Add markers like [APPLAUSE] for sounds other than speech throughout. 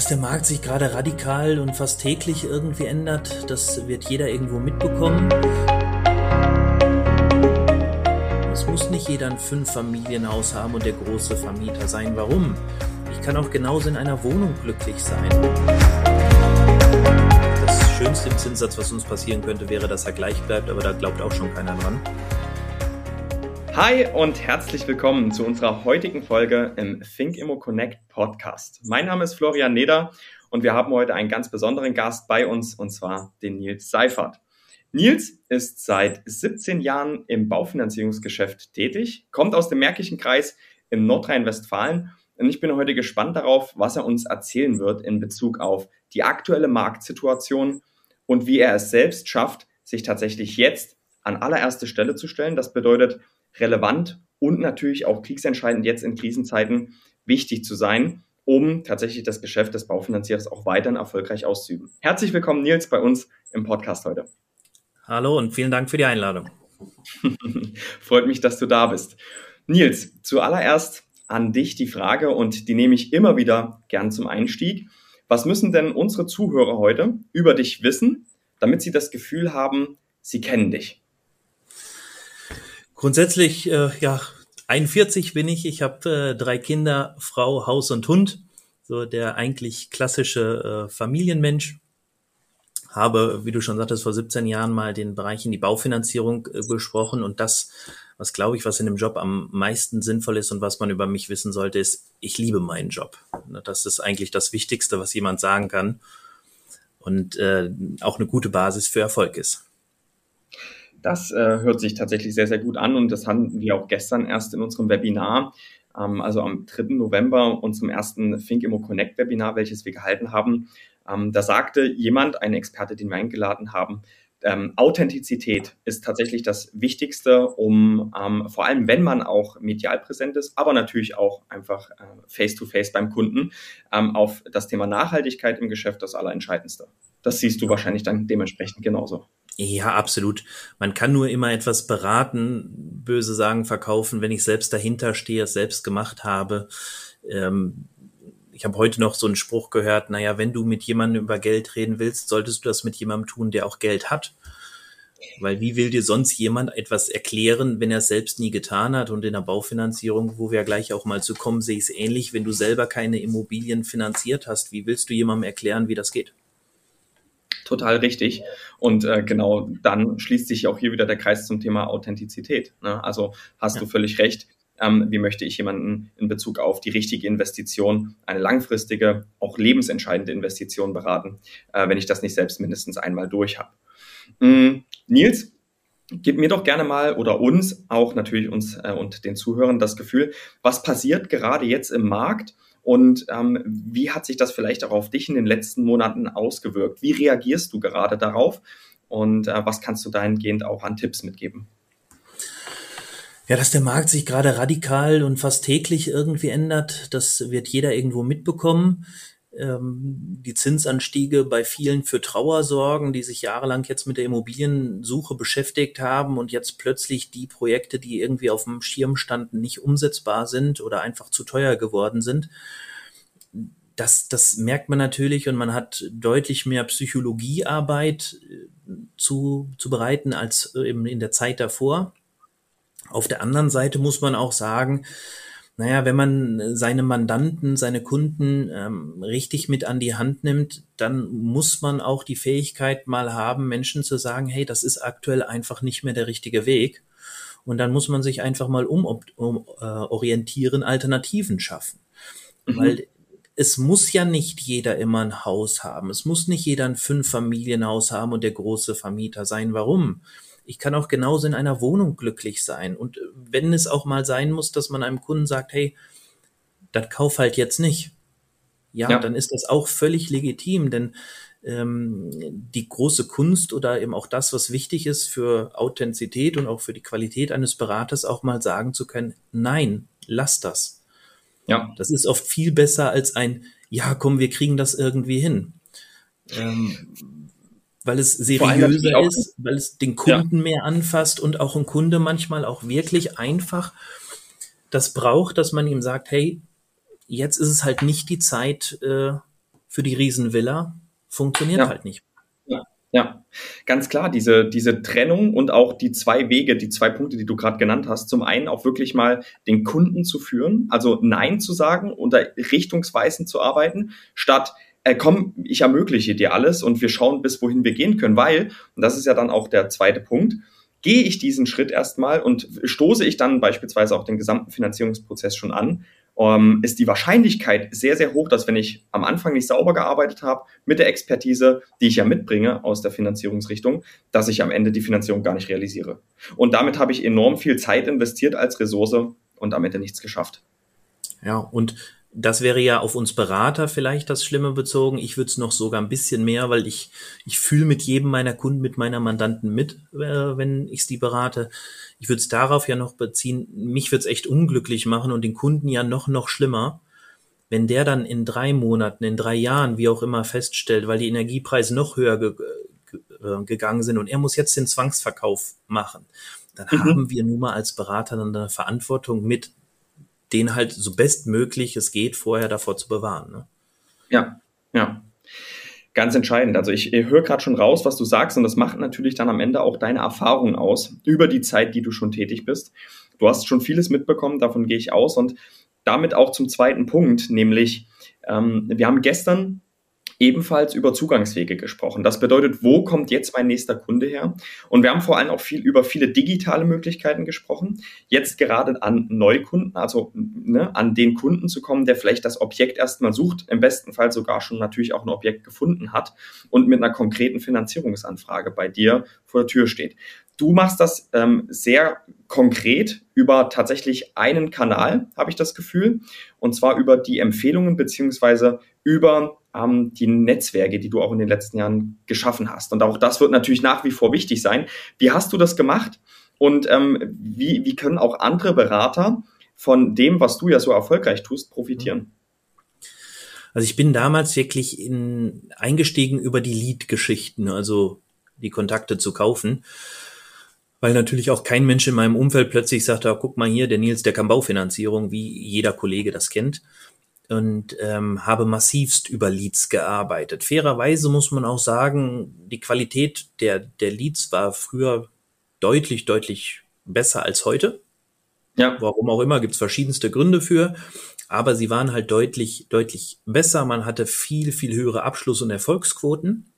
dass der Markt sich gerade radikal und fast täglich irgendwie ändert, das wird jeder irgendwo mitbekommen. Es muss nicht jeder ein Fünf-Familienhaus haben und der große Vermieter sein. Warum? Ich kann auch genauso in einer Wohnung glücklich sein. Das Schönste im Zinssatz, was uns passieren könnte, wäre, dass er gleich bleibt, aber da glaubt auch schon keiner dran. Hi und herzlich willkommen zu unserer heutigen Folge im Think Immo Connect Podcast. Mein Name ist Florian Neder und wir haben heute einen ganz besonderen Gast bei uns und zwar den Nils Seifert. Nils ist seit 17 Jahren im Baufinanzierungsgeschäft tätig, kommt aus dem Märkischen Kreis in Nordrhein-Westfalen und ich bin heute gespannt darauf, was er uns erzählen wird in Bezug auf die aktuelle Marktsituation und wie er es selbst schafft, sich tatsächlich jetzt an allererste Stelle zu stellen. Das bedeutet, relevant und natürlich auch kriegsentscheidend jetzt in Krisenzeiten wichtig zu sein, um tatsächlich das Geschäft des Baufinanzierers auch weiterhin erfolgreich auszuüben. Herzlich willkommen, Nils, bei uns im Podcast heute. Hallo und vielen Dank für die Einladung. [LAUGHS] Freut mich, dass du da bist. Nils, zuallererst an dich die Frage und die nehme ich immer wieder gern zum Einstieg. Was müssen denn unsere Zuhörer heute über dich wissen, damit sie das Gefühl haben, sie kennen dich? Grundsätzlich, äh, ja, 41 bin ich. Ich habe äh, drei Kinder, Frau, Haus und Hund. So der eigentlich klassische äh, Familienmensch. Habe, wie du schon sagtest, vor 17 Jahren mal den Bereich in die Baufinanzierung äh, besprochen und das, was glaube ich, was in dem Job am meisten sinnvoll ist und was man über mich wissen sollte, ist, ich liebe meinen Job. Das ist eigentlich das Wichtigste, was jemand sagen kann und äh, auch eine gute Basis für Erfolg ist. Das äh, hört sich tatsächlich sehr, sehr gut an und das hatten wir auch gestern erst in unserem Webinar, ähm, also am 3. November, unserem ersten Think Immo Connect Webinar, welches wir gehalten haben. Ähm, da sagte jemand, ein Experte, den wir eingeladen haben, ähm, Authentizität ist tatsächlich das Wichtigste, um ähm, vor allem, wenn man auch medial präsent ist, aber natürlich auch einfach äh, face-to-face -face beim Kunden, ähm, auf das Thema Nachhaltigkeit im Geschäft das Allerentscheidendste. Das siehst du wahrscheinlich dann dementsprechend genauso. Ja, absolut. Man kann nur immer etwas beraten, böse sagen, verkaufen, wenn ich selbst dahinter stehe, es selbst gemacht habe. Ähm, ich habe heute noch so einen Spruch gehört, naja, wenn du mit jemandem über Geld reden willst, solltest du das mit jemandem tun, der auch Geld hat. Weil wie will dir sonst jemand etwas erklären, wenn er es selbst nie getan hat? Und in der Baufinanzierung, wo wir gleich auch mal zu kommen, sehe ich es ähnlich. Wenn du selber keine Immobilien finanziert hast, wie willst du jemandem erklären, wie das geht? Total richtig. Und äh, genau dann schließt sich auch hier wieder der Kreis zum Thema Authentizität. Ne? Also hast ja. du völlig recht. Ähm, wie möchte ich jemanden in Bezug auf die richtige Investition, eine langfristige, auch lebensentscheidende Investition beraten, äh, wenn ich das nicht selbst mindestens einmal durch habe. Mhm. Nils, gib mir doch gerne mal oder uns, auch natürlich uns äh, und den Zuhörern das Gefühl, was passiert gerade jetzt im Markt und ähm, wie hat sich das vielleicht auch auf dich in den letzten Monaten ausgewirkt? Wie reagierst du gerade darauf? Und äh, was kannst du dahingehend auch an Tipps mitgeben? Ja, dass der Markt sich gerade radikal und fast täglich irgendwie ändert, das wird jeder irgendwo mitbekommen die Zinsanstiege bei vielen für Trauer sorgen, die sich jahrelang jetzt mit der Immobiliensuche beschäftigt haben und jetzt plötzlich die Projekte, die irgendwie auf dem Schirm standen, nicht umsetzbar sind oder einfach zu teuer geworden sind. Das, das merkt man natürlich und man hat deutlich mehr Psychologiearbeit äh, zu, zu bereiten als eben in der Zeit davor. Auf der anderen Seite muss man auch sagen, naja, wenn man seine Mandanten, seine Kunden ähm, richtig mit an die Hand nimmt, dann muss man auch die Fähigkeit mal haben, Menschen zu sagen, hey, das ist aktuell einfach nicht mehr der richtige Weg. Und dann muss man sich einfach mal um, um äh, Alternativen schaffen. Mhm. Weil es muss ja nicht jeder immer ein Haus haben. Es muss nicht jeder ein Fünf-Familienhaus haben und der große Vermieter sein. Warum? Ich kann auch genauso in einer Wohnung glücklich sein. Und äh, wenn es auch mal sein muss, dass man einem Kunden sagt, hey, das kauf halt jetzt nicht. Ja, ja. dann ist das auch völlig legitim, denn ähm, die große Kunst oder eben auch das, was wichtig ist für Authentizität und auch für die Qualität eines Beraters, auch mal sagen zu können, nein, lass das. Ja. Das ist oft viel besser als ein, ja, komm, wir kriegen das irgendwie hin. Ähm, weil es seriöser ist, weil es den Kunden ja. mehr anfasst und auch ein Kunde manchmal auch wirklich einfach das braucht, dass man ihm sagt, hey, jetzt ist es halt nicht die Zeit, äh, für die Riesenvilla funktioniert Ja. halt nicht. Ja, ja, ganz klar, diese, diese Trennung und auch die zwei Wege, die zwei Punkte, die du gerade genannt hast. Zum einen auch wirklich mal den Kunden zu führen, also Nein zu sagen und da richtungsweisend zu arbeiten, statt äh, komm, ich ermögliche dir alles und wir schauen, bis wohin wir gehen können, weil, und das ist ja dann auch der zweite Punkt, gehe ich diesen Schritt erstmal und stoße ich dann beispielsweise auch den gesamten Finanzierungsprozess schon an, ähm, ist die Wahrscheinlichkeit sehr, sehr hoch, dass wenn ich am Anfang nicht sauber gearbeitet habe, mit der Expertise, die ich ja mitbringe aus der Finanzierungsrichtung, dass ich am Ende die Finanzierung gar nicht realisiere. Und damit habe ich enorm viel Zeit investiert als Ressource und am Ende nichts geschafft. Ja, und das wäre ja auf uns Berater vielleicht das Schlimme bezogen. Ich würde es noch sogar ein bisschen mehr, weil ich, ich fühle mit jedem meiner Kunden, mit meiner Mandanten mit, äh, wenn ich die berate. Ich würde es darauf ja noch beziehen, mich würde es echt unglücklich machen und den Kunden ja noch, noch schlimmer, wenn der dann in drei Monaten, in drei Jahren, wie auch immer, feststellt, weil die Energiepreise noch höher ge ge äh, gegangen sind und er muss jetzt den Zwangsverkauf machen, dann mhm. haben wir nun mal als Berater dann eine Verantwortung mit den halt so bestmöglich es geht, vorher davor zu bewahren. Ne? Ja, ja. Ganz entscheidend. Also ich, höre gerade schon raus, was du sagst, und das macht natürlich dann am Ende auch deine Erfahrung aus über die Zeit, die du schon tätig bist. Du hast schon vieles mitbekommen, davon gehe ich aus. Und damit auch zum zweiten Punkt, nämlich ähm, wir haben gestern ebenfalls über Zugangswege gesprochen. Das bedeutet, wo kommt jetzt mein nächster Kunde her? Und wir haben vor allem auch viel über viele digitale Möglichkeiten gesprochen. Jetzt gerade an Neukunden, also ne, an den Kunden zu kommen, der vielleicht das Objekt erstmal sucht, im besten Fall sogar schon natürlich auch ein Objekt gefunden hat und mit einer konkreten Finanzierungsanfrage bei dir vor der Tür steht. Du machst das ähm, sehr konkret über tatsächlich einen Kanal, habe ich das Gefühl, und zwar über die Empfehlungen beziehungsweise über ähm, die Netzwerke, die du auch in den letzten Jahren geschaffen hast. Und auch das wird natürlich nach wie vor wichtig sein. Wie hast du das gemacht? Und ähm, wie, wie können auch andere Berater von dem, was du ja so erfolgreich tust, profitieren? Also ich bin damals wirklich in, eingestiegen über die Lead-Geschichten, also die Kontakte zu kaufen, weil natürlich auch kein Mensch in meinem Umfeld plötzlich sagt, ah, guck mal hier, der Nils, der kann Baufinanzierung, wie jeder Kollege das kennt und ähm, habe massivst über Leads gearbeitet. Fairerweise muss man auch sagen, die Qualität der, der Leads war früher deutlich, deutlich besser als heute. Ja. Warum auch immer, gibt es verschiedenste Gründe für. Aber sie waren halt deutlich, deutlich besser. Man hatte viel, viel höhere Abschluss- und Erfolgsquoten.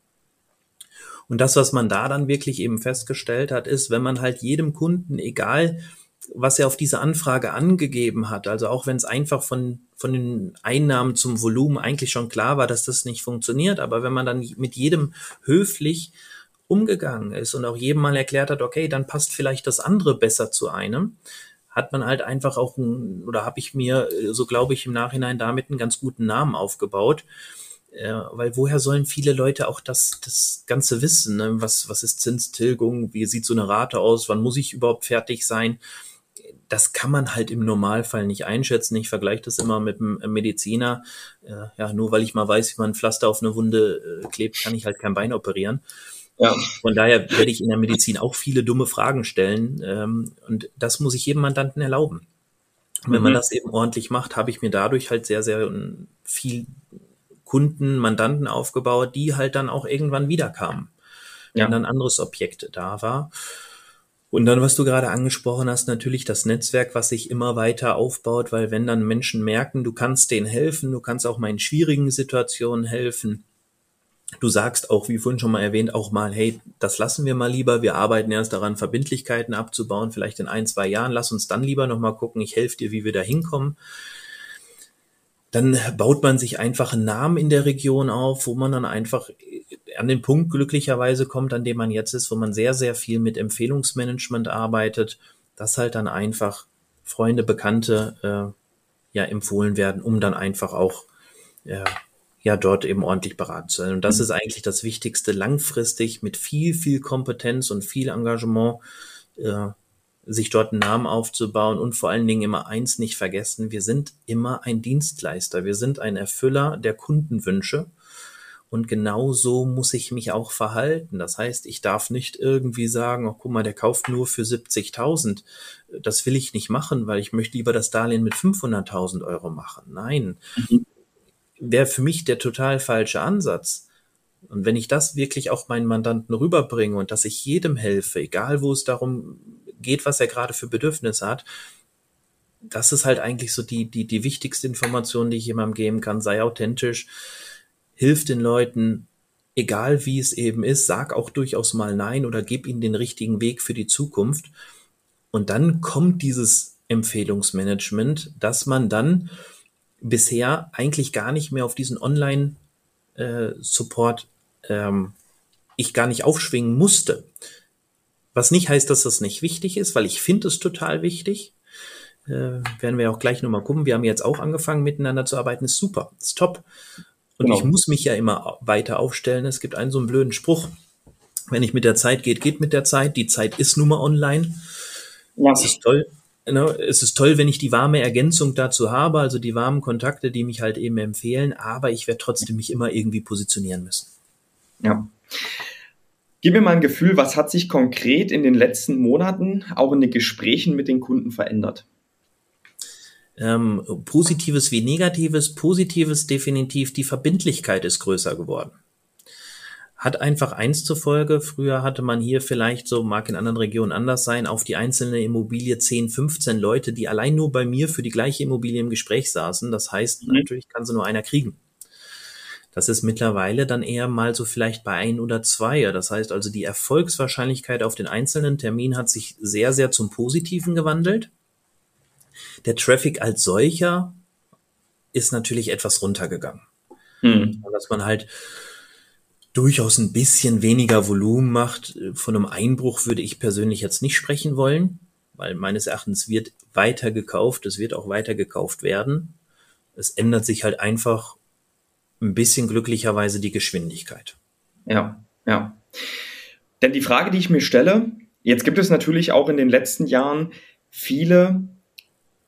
Und das, was man da dann wirklich eben festgestellt hat, ist, wenn man halt jedem Kunden, egal was er auf diese Anfrage angegeben hat, also auch wenn es einfach von, von den Einnahmen zum Volumen eigentlich schon klar war, dass das nicht funktioniert, aber wenn man dann mit jedem höflich umgegangen ist und auch jedem mal erklärt hat, okay, dann passt vielleicht das andere besser zu einem, hat man halt einfach auch, ein, oder habe ich mir, so glaube ich, im Nachhinein damit einen ganz guten Namen aufgebaut. Äh, weil woher sollen viele Leute auch das, das Ganze wissen? Ne? Was, was ist Zinstilgung? Wie sieht so eine Rate aus? Wann muss ich überhaupt fertig sein? Das kann man halt im Normalfall nicht einschätzen. Ich vergleiche das immer mit einem Mediziner. Äh, ja, nur weil ich mal weiß, wie man ein Pflaster auf eine Wunde äh, klebt, kann ich halt kein Bein operieren. Ja. Von daher werde ich in der Medizin auch viele dumme Fragen stellen. Ähm, und das muss ich jedem Mandanten erlauben. Und wenn mhm. man das eben ordentlich macht, habe ich mir dadurch halt sehr, sehr viel Kunden, Mandanten aufgebaut, die halt dann auch irgendwann wiederkamen. Ja. Wenn dann ein anderes Objekt da war. Und dann, was du gerade angesprochen hast, natürlich das Netzwerk, was sich immer weiter aufbaut, weil wenn dann Menschen merken, du kannst denen helfen, du kannst auch mal in schwierigen Situationen helfen. Du sagst auch, wie vorhin schon mal erwähnt, auch mal, hey, das lassen wir mal lieber. Wir arbeiten erst daran, Verbindlichkeiten abzubauen, vielleicht in ein, zwei Jahren. Lass uns dann lieber nochmal gucken. Ich helfe dir, wie wir da hinkommen dann baut man sich einfach einen Namen in der Region auf, wo man dann einfach an den Punkt glücklicherweise kommt, an dem man jetzt ist, wo man sehr, sehr viel mit Empfehlungsmanagement arbeitet, dass halt dann einfach Freunde, Bekannte äh, ja empfohlen werden, um dann einfach auch äh, ja dort eben ordentlich beraten zu sein. Und das mhm. ist eigentlich das Wichtigste, langfristig mit viel, viel Kompetenz und viel Engagement äh, sich dort einen Namen aufzubauen und vor allen Dingen immer eins nicht vergessen, wir sind immer ein Dienstleister, wir sind ein Erfüller der Kundenwünsche und genau so muss ich mich auch verhalten. Das heißt, ich darf nicht irgendwie sagen, oh, guck mal, der kauft nur für 70.000. Das will ich nicht machen, weil ich möchte lieber das Darlehen mit 500.000 Euro machen. Nein. Mhm wäre für mich der total falsche Ansatz. Und wenn ich das wirklich auch meinen Mandanten rüberbringe und dass ich jedem helfe, egal wo es darum geht, was er gerade für Bedürfnisse hat, das ist halt eigentlich so die, die, die wichtigste Information, die ich jemandem geben kann. Sei authentisch, hilf den Leuten, egal wie es eben ist, sag auch durchaus mal Nein oder gib ihnen den richtigen Weg für die Zukunft. Und dann kommt dieses Empfehlungsmanagement, dass man dann bisher eigentlich gar nicht mehr auf diesen Online-Support äh, ähm, ich gar nicht aufschwingen musste. Was nicht heißt, dass das nicht wichtig ist, weil ich finde es total wichtig. Äh, werden wir auch gleich nochmal gucken. Wir haben jetzt auch angefangen, miteinander zu arbeiten. Ist super, ist top. Und genau. ich muss mich ja immer weiter aufstellen. Es gibt einen so einen blöden Spruch. Wenn ich mit der Zeit geht, geht mit der Zeit. Die Zeit ist nun mal online. Ja. Es ist toll. Es ist toll, wenn ich die warme Ergänzung dazu habe, also die warmen Kontakte, die mich halt eben empfehlen, aber ich werde trotzdem mich immer irgendwie positionieren müssen. Ja. Gib mir mal ein Gefühl, was hat sich konkret in den letzten Monaten auch in den Gesprächen mit den Kunden verändert? Ähm, Positives wie Negatives. Positives definitiv, die Verbindlichkeit ist größer geworden. Hat einfach eins zur Folge, früher hatte man hier vielleicht, so mag in anderen Regionen anders sein, auf die einzelne Immobilie 10, 15 Leute, die allein nur bei mir für die gleiche Immobilie im Gespräch saßen. Das heißt, mhm. natürlich kann sie nur einer kriegen. Das ist mittlerweile dann eher mal so vielleicht bei ein oder zwei. Das heißt also, die Erfolgswahrscheinlichkeit auf den einzelnen Termin hat sich sehr, sehr zum Positiven gewandelt. Der Traffic als solcher ist natürlich etwas runtergegangen. Hm. Dass man halt durchaus ein bisschen weniger Volumen macht. Von einem Einbruch würde ich persönlich jetzt nicht sprechen wollen, weil meines Erachtens wird weiter gekauft, es wird auch weiter gekauft werden. Es ändert sich halt einfach ein bisschen glücklicherweise die Geschwindigkeit. Ja, ja. Denn die Frage, die ich mir stelle, jetzt gibt es natürlich auch in den letzten Jahren viele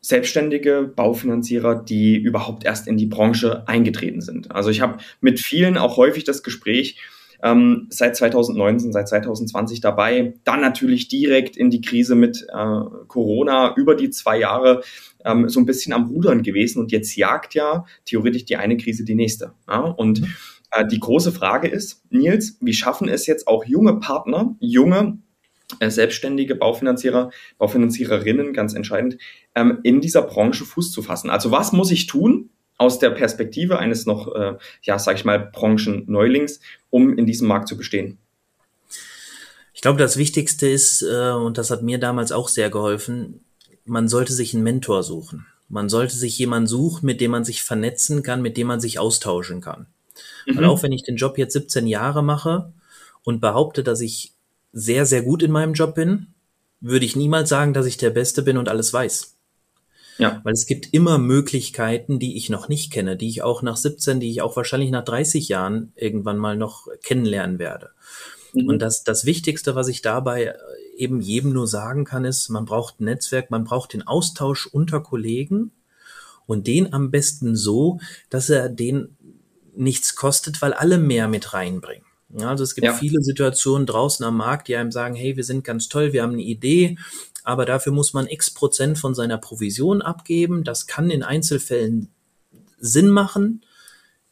selbstständige Baufinanzierer, die überhaupt erst in die Branche eingetreten sind. Also ich habe mit vielen auch häufig das Gespräch, ähm, seit 2019, seit 2020 dabei, dann natürlich direkt in die Krise mit äh, Corona über die zwei Jahre ähm, so ein bisschen am Rudern gewesen und jetzt jagt ja theoretisch die eine Krise die nächste. Ja? Und äh, die große Frage ist, Nils, wie schaffen es jetzt auch junge Partner, junge selbstständige Baufinanzierer, Baufinanziererinnen, ganz entscheidend, ähm, in dieser Branche Fuß zu fassen. Also was muss ich tun aus der Perspektive eines noch, äh, ja, sag ich mal, Branchen-Neulings, um in diesem Markt zu bestehen? Ich glaube, das Wichtigste ist, äh, und das hat mir damals auch sehr geholfen, man sollte sich einen Mentor suchen. Man sollte sich jemanden suchen, mit dem man sich vernetzen kann, mit dem man sich austauschen kann. Mhm. Weil auch wenn ich den Job jetzt 17 Jahre mache und behaupte, dass ich sehr, sehr gut in meinem Job bin, würde ich niemals sagen, dass ich der Beste bin und alles weiß. Ja. Weil es gibt immer Möglichkeiten, die ich noch nicht kenne, die ich auch nach 17, die ich auch wahrscheinlich nach 30 Jahren irgendwann mal noch kennenlernen werde. Mhm. Und das, das Wichtigste, was ich dabei eben jedem nur sagen kann, ist, man braucht ein Netzwerk, man braucht den Austausch unter Kollegen und den am besten so, dass er den nichts kostet, weil alle mehr mit reinbringen. Ja, also es gibt ja. viele Situationen draußen am Markt, die einem sagen, hey, wir sind ganz toll, wir haben eine Idee, aber dafür muss man x Prozent von seiner Provision abgeben. Das kann in Einzelfällen Sinn machen.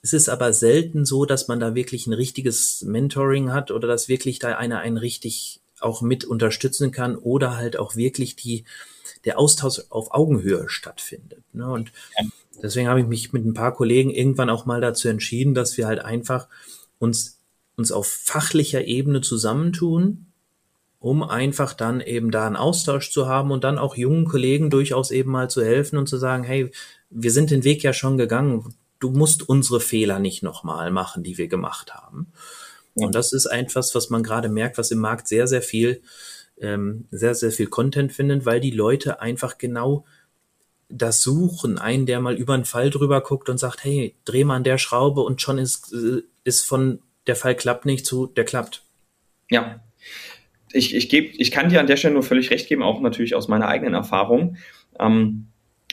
Es ist aber selten so, dass man da wirklich ein richtiges Mentoring hat oder dass wirklich da einer einen richtig auch mit unterstützen kann oder halt auch wirklich die, der Austausch auf Augenhöhe stattfindet. Ne? Und deswegen habe ich mich mit ein paar Kollegen irgendwann auch mal dazu entschieden, dass wir halt einfach uns uns auf fachlicher Ebene zusammentun, um einfach dann eben da einen Austausch zu haben und dann auch jungen Kollegen durchaus eben mal zu helfen und zu sagen, hey, wir sind den Weg ja schon gegangen, du musst unsere Fehler nicht nochmal machen, die wir gemacht haben. Ja. Und das ist etwas, was man gerade merkt, was im Markt sehr, sehr viel, ähm, sehr, sehr viel Content findet, weil die Leute einfach genau das suchen, einen, der mal über einen Fall drüber guckt und sagt, hey, dreh mal an der Schraube und schon ist, äh, ist von der Fall klappt nicht zu, der klappt. Ja. Ich, ich, geb, ich kann dir an der Stelle nur völlig recht geben, auch natürlich aus meiner eigenen Erfahrung. Ähm,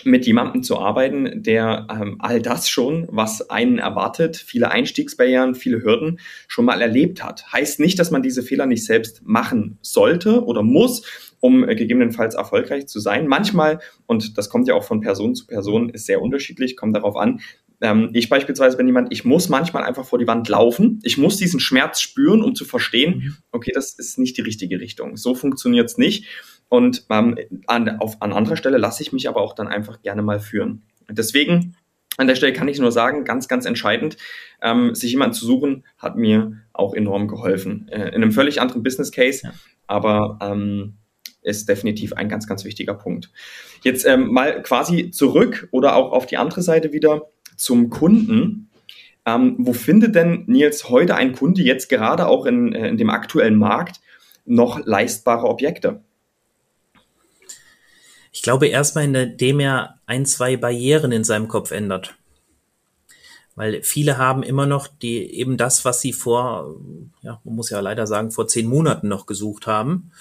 mit jemandem zu arbeiten, der ähm, all das schon, was einen erwartet, viele Einstiegsbarrieren, viele Hürden schon mal erlebt hat. Heißt nicht, dass man diese Fehler nicht selbst machen sollte oder muss, um äh, gegebenenfalls erfolgreich zu sein. Manchmal, und das kommt ja auch von Person zu Person, ist sehr unterschiedlich, kommt darauf an, Ähm, ich beispielsweise bin jemand, ich muss manchmal einfach vor die Wand laufen. Ich muss diesen Schmerz spüren, um zu verstehen, mhm. okay, das ist nicht die richtige Richtung. So funktioniert es nicht. Und ähm, an, auf, an anderer Stelle lasse ich mich aber auch dann einfach gerne mal führen. Deswegen an der Stelle kann ich nur sagen, ganz, ganz entscheidend, ähm, sich jemanden zu suchen, hat mir auch enorm geholfen. Äh, in einem völlig anderen Business Case, ja. aber ähm, ist definitiv ein ganz, ganz wichtiger Punkt. Jetzt ähm, mal quasi zurück oder auch auf die andere Seite wieder zum Kunden. Ähm, wo findet denn Nils heute ein Kunde jetzt gerade auch in, äh, in dem aktuellen Markt noch leistbare Objekte? Ich glaube erstmal, indem er ein, zwei Barrieren in seinem Kopf ändert. Weil viele haben immer noch die, eben das, was sie vor, ja, man muss ja leider sagen, vor zehn Monaten noch gesucht haben.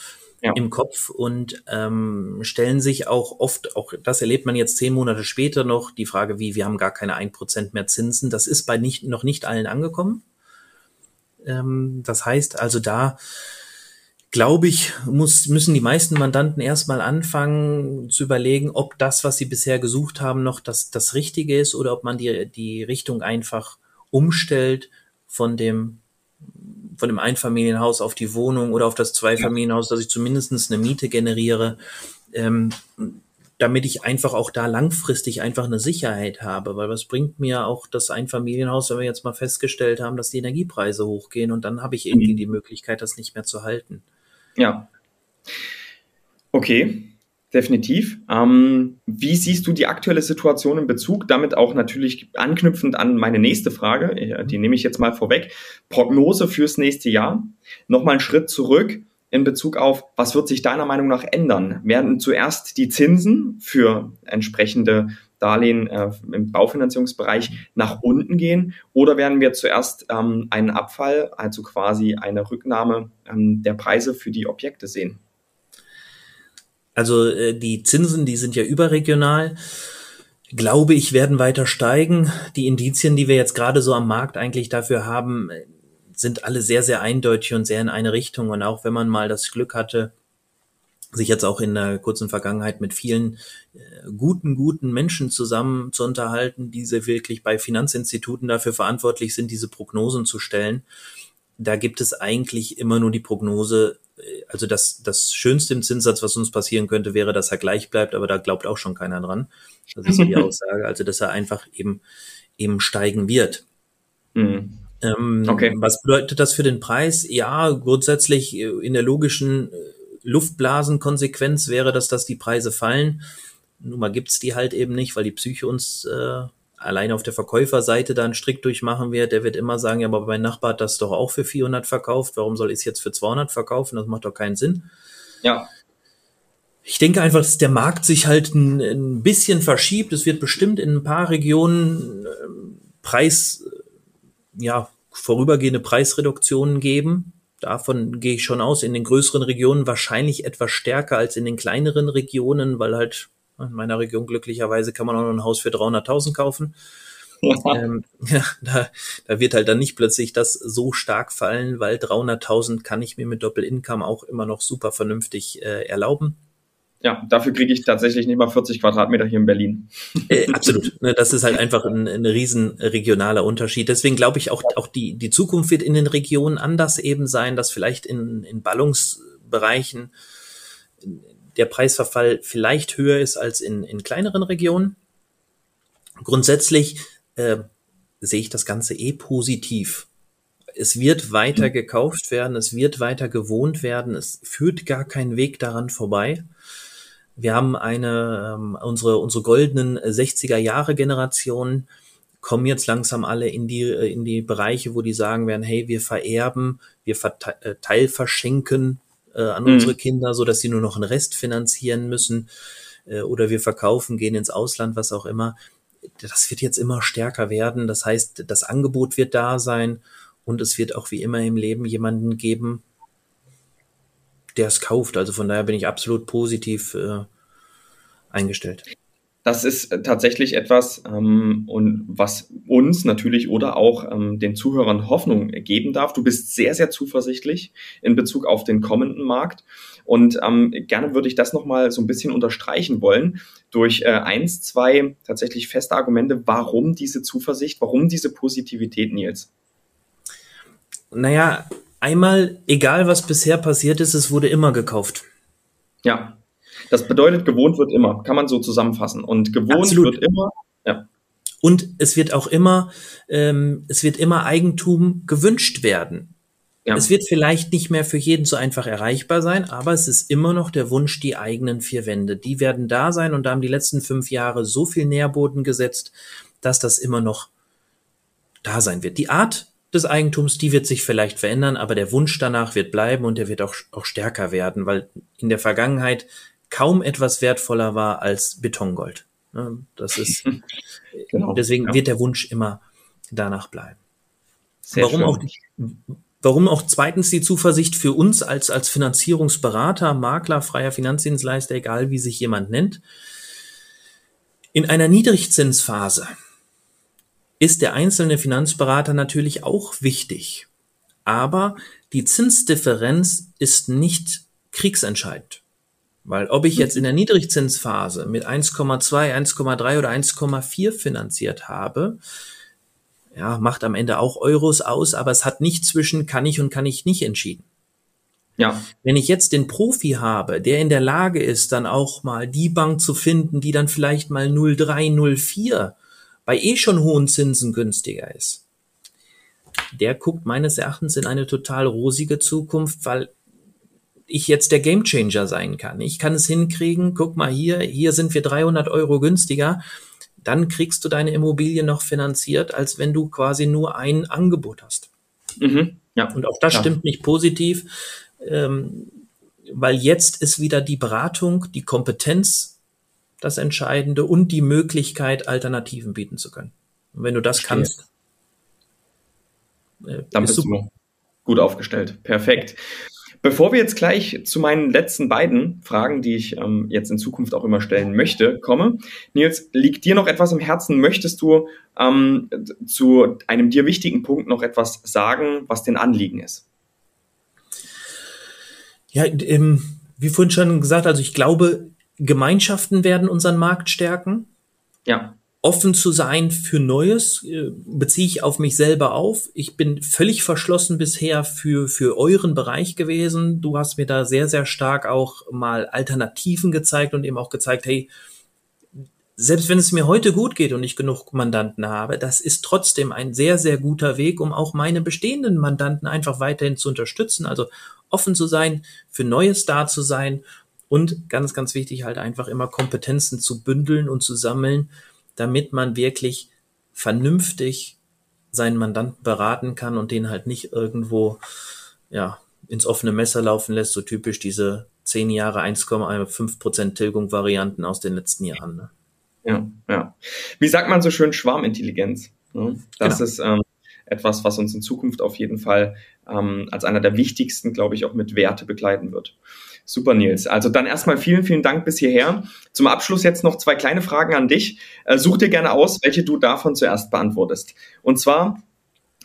Ja. im Kopf und ähm, stellen sich auch oft, auch das erlebt man jetzt zehn Monate später noch, die Frage, wie, wir haben gar keine ein Prozent mehr Zinsen. Das ist bei nicht, noch nicht allen angekommen. Ähm, das heißt also da glaube ich, muss, müssen die meisten Mandanten erstmal anfangen zu überlegen, ob das, was sie bisher gesucht haben, noch das, das Richtige ist oder ob man die, die Richtung einfach umstellt von dem, von dem Einfamilienhaus auf die Wohnung oder auf das Zweifamilienhaus, dass ich zumindestens eine Miete generiere, ähm, damit ich einfach auch da langfristig einfach eine Sicherheit habe, weil was bringt mir auch das Einfamilienhaus, wenn wir jetzt mal festgestellt haben, dass die Energiepreise hochgehen und dann habe ich irgendwie mhm. die Möglichkeit, das nicht mehr zu halten. Ja. Okay, definitiv. Ähm, wie siehst du die aktuelle Situation in Bezug, damit auch natürlich anknüpfend an meine nächste Frage, die nehme ich jetzt mal vorweg, Prognose fürs nächste Jahr. Nochmal einen Schritt zurück in Bezug auf, was wird sich deiner Meinung nach ändern? Werden zuerst die Zinsen für entsprechende Darlehen äh, im Baufinanzierungsbereich nach unten gehen oder werden wir zuerst ähm, einen Abfall, also quasi eine Rücknahme ähm, der Preise für die Objekte sehen? Also äh, die Zinsen, die sind ja überregional, glaube ich, werden weiter steigen. Die Indizien, die wir jetzt gerade so am Markt eigentlich dafür haben, sind alle sehr, sehr eindeutig und sehr in eine Richtung. Und auch wenn man mal das Glück hatte, sich jetzt auch in der kurzen Vergangenheit mit vielen äh, guten, guten Menschen zusammen zu unterhalten, die sie wirklich bei Finanzinstituten dafür verantwortlich sind, diese Prognosen zu stellen. Da gibt es eigentlich immer nur die Prognose, also das, das Schönste im Zinssatz, was uns passieren könnte, wäre, dass er gleich bleibt, aber da glaubt auch schon keiner dran. Das ist so die [LAUGHS] Aussage, also dass er einfach eben, eben steigen wird. Mhm. Ähm, okay. Was bedeutet das für den Preis? Ja, grundsätzlich äh, in der logischen Luftblasenkonsequenz wäre das, dass die Preise fallen. Nun mal gibt's die halt eben nicht, weil die Psyche uns äh, allein auf der Verkäuferseite da einen Strick durchmachen wird. Der wird immer sagen, ja, aber mein Nachbar hat das doch auch für 400 verkauft. Warum soll ich es jetzt für 200 verkaufen? Das macht doch keinen Sinn. Ja. Ich denke einfach, dass der Markt sich halt ein, ein bisschen verschiebt. Es wird bestimmt in ein paar Regionen äh, Preis, ja, vorübergehende Preisreduktionen geben davon gehe ich schon aus, in den größeren Regionen wahrscheinlich etwas stärker als in den kleineren Regionen, weil halt in meiner Region glücklicherweise kann man auch noch ein Haus für 300.000 kaufen. Ja. Ähm, [LAUGHS] ja, da, da wird halt dann nicht plötzlich das so stark fallen, weil 300.000 kann ich mir mit Doppel-Income auch immer noch super vernünftig äh, erlauben ja, dafür kriege ich tatsächlich nicht mal 40 Quadratmeter hier in Berlin. Äh, [LAUGHS] absolut. Ne, das ist halt einfach ein, ein riesen regionaler Unterschied. Deswegen glaube ich auch, auch die, die Zukunft wird in den Regionen anders eben sein, dass vielleicht in, in Ballungsbereichen der Preisverfall vielleicht höher ist als in, in kleineren Regionen. Grundsätzlich äh, sehe ich das Ganze eh positiv. Es wird weiter gekauft werden, es wird weiter gewohnt werden, es führt gar kein Weg daran vorbei. Wir haben eine, ähm, unsere, unsere goldenen 60er Jahre Generation kommen jetzt langsam alle in die, äh, in die Bereiche, wo die sagen werden, hey, wir vererben, wir äh, teilverschenken äh, an mhm. unsere Kinder, so dass sie nur noch einen Rest finanzieren müssen, äh, oder wir verkaufen, gehen ins Ausland, was auch immer. Das wird jetzt immer stärker werden. Das heißt, das Angebot wird da sein und es wird auch wie immer im Leben jemanden geben, der es kauft. Also von daher bin ich absolut positiv äh, eingestellt. Das ist äh, tatsächlich etwas, ähm, und was uns natürlich oder auch ähm, den Zuhörern Hoffnung geben darf. Du bist sehr, sehr zuversichtlich in Bezug auf den kommenden Markt. Und ähm, gerne würde ich das nochmal so ein bisschen unterstreichen wollen durch äh, eins, zwei tatsächlich feste Argumente, warum diese Zuversicht, warum diese Positivität, Nils. Naja, einmal, egal was bisher passiert ist, es wurde immer gekauft. Ja, das bedeutet, gewohnt wird immer, kann man so zusammenfassen. Und gewohnt Absolut. wird immer, ja. Und es wird auch immer, ähm, es wird immer Eigentum gewünscht werden. Ja. Es wird vielleicht nicht mehr für jeden so einfach erreichbar sein, aber es ist immer noch der Wunsch, die eigenen vier Wände. Die werden da sein und da haben die letzten fünf Jahre so viel Nährboden gesetzt, dass das immer noch da sein wird. Die Art des Eigentums, die wird sich vielleicht verändern, aber der Wunsch danach wird bleiben und der wird auch, auch stärker werden, weil in der Vergangenheit kaum etwas wertvoller war als Betongold. Ne, das ist, [LAUGHS] genau, deswegen ja. wird der Wunsch immer danach bleiben. Sehr warum schön. auch, warum auch zweitens die Zuversicht für uns als, als Finanzierungsberater, Makler, freier Finanzdienstleister, egal wie sich jemand nennt. In einer Niedrigzinsphase ist der einzelne Finanzberater natürlich auch wichtig. Aber die Zinsdifferenz ist nicht kriegsentscheidend. Weil ob ich jetzt in der Niedrigzinsphase mit 1,2, 1,3 oder 1,4 finanziert habe, ja, macht am Ende auch Euros aus, aber es hat nicht zwischen kann ich und kann ich nicht entschieden. Ja. Wenn ich jetzt den Profi habe, der in der Lage ist, dann auch mal die Bank zu finden, die dann vielleicht mal 0,3, 0,4 bei eh schon hohen Zinsen günstiger ist, der guckt meines Erachtens in eine total rosige Zukunft, weil ich jetzt der Gamechanger sein kann. Ich kann es hinkriegen, guck mal hier, hier sind wir 300 Euro günstiger, dann kriegst du deine Immobilie noch finanziert, als wenn du quasi nur ein Angebot hast. Mhm, ja, und auch das klar. stimmt nicht positiv, ähm, weil jetzt ist wieder die Beratung, die Kompetenz das Entscheidende und die Möglichkeit, Alternativen bieten zu können. Und wenn du das Verstehe. kannst, äh, dann bist du gut aufgestellt. Perfekt. Bevor wir jetzt gleich zu meinen letzten beiden Fragen, die ich ähm, jetzt in Zukunft auch immer stellen möchte, komme, Nils, liegt dir noch etwas im Herzen? Möchtest du ähm, zu einem dir wichtigen Punkt noch etwas sagen, was den Anliegen ist? Ja, ähm, wie vorhin schon gesagt, also ich glaube, Gemeinschaften werden unseren Markt stärken. Ja offen zu sein für Neues, äh, beziehe ich auf mich selber auf. Ich bin völlig verschlossen bisher für, für euren Bereich gewesen. Du hast mir da sehr, sehr stark auch mal Alternativen gezeigt und eben auch gezeigt, hey, selbst wenn es mir heute gut geht und ich genug Mandanten habe, das ist trotzdem ein sehr, sehr guter Weg, um auch meine bestehenden Mandanten einfach weiterhin zu unterstützen. Also offen zu sein, für Neues da zu sein und ganz, ganz wichtig halt einfach immer Kompetenzen zu bündeln und zu sammeln, damit man wirklich vernünftig seinen Mandanten beraten kann und den halt nicht irgendwo ja, ins offene Messer laufen lässt, so typisch diese 10 Jahre 1,5 Prozent Tilgung Varianten aus den letzten Jahren. Ne? Ja, ja. Wie sagt man so schön Schwarmintelligenz? Ne? Das genau. ist ähm, etwas, was uns in Zukunft auf jeden Fall ähm, als einer der wichtigsten, glaube ich, auch mit Werte begleiten wird. Super, Nils. Also dann erstmal vielen, vielen Dank bis hierher. Zum Abschluss jetzt noch zwei kleine Fragen an dich. Äh, such dir gerne aus, welche du davon zuerst beantwortest. Und zwar,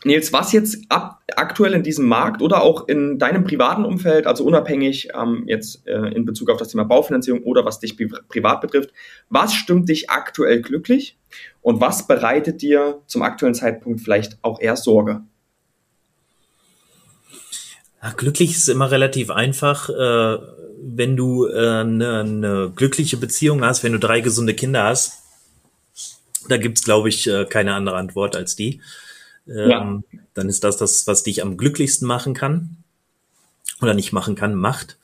Nils, was jetzt ab, aktuell in diesem Markt oder auch in deinem privaten Umfeld, also unabhängig ähm, jetzt äh, in Bezug auf das Thema Baufinanzierung oder was dich privat betrifft, was stimmt dich aktuell glücklich und was bereitet dir zum aktuellen Zeitpunkt vielleicht auch eher Sorge? Ja, glücklich ist immer relativ einfach, äh, wenn du eine äh, ne, ne glückliche Beziehung hast, wenn du drei gesunde Kinder hast. Da gibt's, glaube ich, äh, keine andere Antwort als die. Ähm, ja. Dann ist das das, was dich am glücklichsten machen kann. Oder nicht machen kann, macht.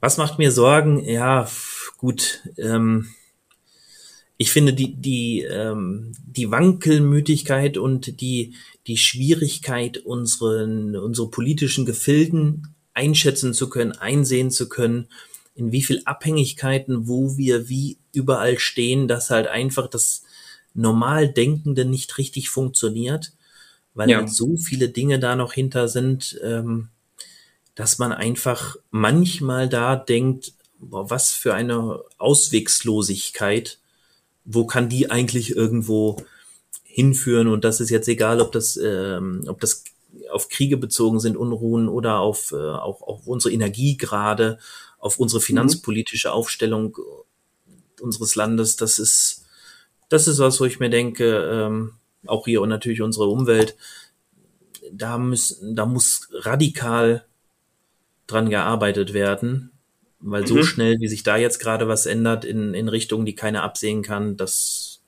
Was macht mir Sorgen? Ja, gut. Ähm, ich finde die, die, ähm, die Wankelmütigkeit und die, die Schwierigkeit, unseren, unsere politischen Gefilden einschätzen zu können, einsehen zu können, in wie viel Abhängigkeiten, wo wir wie überall stehen, dass halt einfach das normal Denkende nicht richtig funktioniert, weil ja. halt so viele Dinge da noch hinter sind, ähm, dass man einfach manchmal da denkt, boah, was für eine Auswegslosigkeit wo kann die eigentlich irgendwo hinführen? Und das ist jetzt egal, ob das, ähm, ob das auf Kriege bezogen sind, Unruhen oder auf, äh, auch auf unsere Energie gerade, auf unsere mhm. finanzpolitische Aufstellung unseres Landes. Das ist, das ist was, wo ich mir denke, ähm, auch hier und natürlich unsere Umwelt, da müssen, da muss radikal dran gearbeitet werden, weil mhm. so schnell, wie sich da jetzt gerade was ändert in, in Richtungen, die keiner absehen kann, das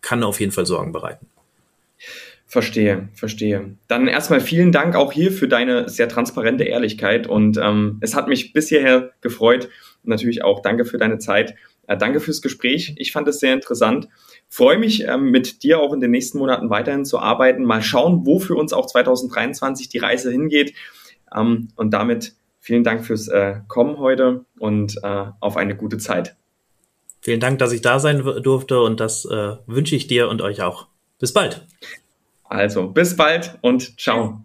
kann auf jeden Fall Sorgen bereiten. Verstehe, verstehe. Dann erstmal vielen Dank auch hier für deine sehr transparente Ehrlichkeit und ähm, es hat mich bis hierher gefreut. Natürlich auch danke für deine Zeit. Äh, danke fürs Gespräch. Ich fand es sehr interessant. Freue mich, ähm, mit dir auch in den nächsten Monaten weiterhin zu arbeiten. Mal schauen, wo für uns auch 2023 die Reise hingeht. Ähm, und damit vielen Dank fürs äh, Kommen heute und äh, auf eine gute Zeit. Vielen Dank, dass ich da sein durfte und das äh, wünsche ich dir und euch auch. Bis bald. Also, bis bald und ciao.